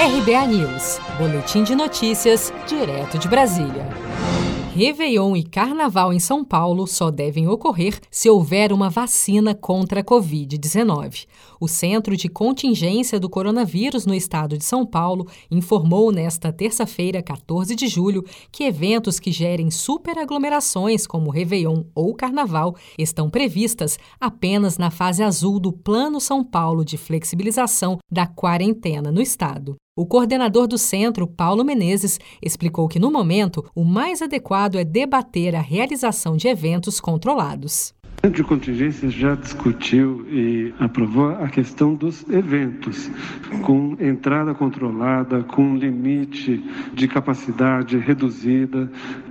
RBA News, Boletim de Notícias, direto de Brasília. Réveillon e Carnaval em São Paulo só devem ocorrer se houver uma vacina contra a Covid-19. O Centro de Contingência do Coronavírus no estado de São Paulo informou nesta terça-feira, 14 de julho, que eventos que gerem superaglomerações, como Réveillon ou Carnaval, estão previstas apenas na fase azul do Plano São Paulo de flexibilização da quarentena no estado. O coordenador do centro, Paulo Menezes, explicou que, no momento, o mais adequado é debater a realização de eventos controlados. O Centro de Contingência já discutiu e aprovou a questão dos eventos, com entrada controlada, com limite de capacidade reduzida,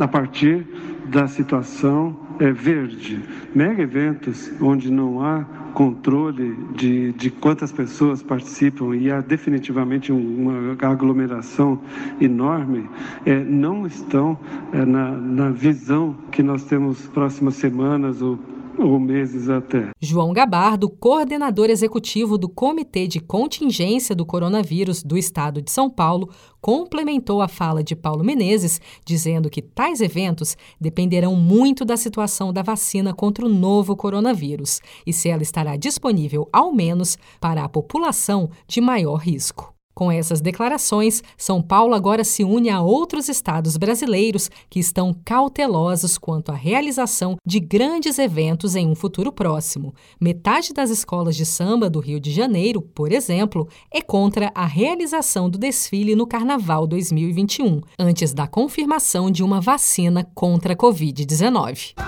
a partir da situação é, verde. Mega eventos onde não há controle de, de quantas pessoas participam e há definitivamente uma aglomeração enorme, é, não estão é, na, na visão que nós temos próximas semanas ou ou meses até. João Gabardo, coordenador executivo do Comitê de Contingência do Coronavírus do Estado de São Paulo, complementou a fala de Paulo Menezes, dizendo que tais eventos dependerão muito da situação da vacina contra o novo coronavírus e se ela estará disponível, ao menos, para a população de maior risco. Com essas declarações, São Paulo agora se une a outros estados brasileiros que estão cautelosos quanto à realização de grandes eventos em um futuro próximo. Metade das escolas de samba do Rio de Janeiro, por exemplo, é contra a realização do desfile no Carnaval 2021, antes da confirmação de uma vacina contra a Covid-19.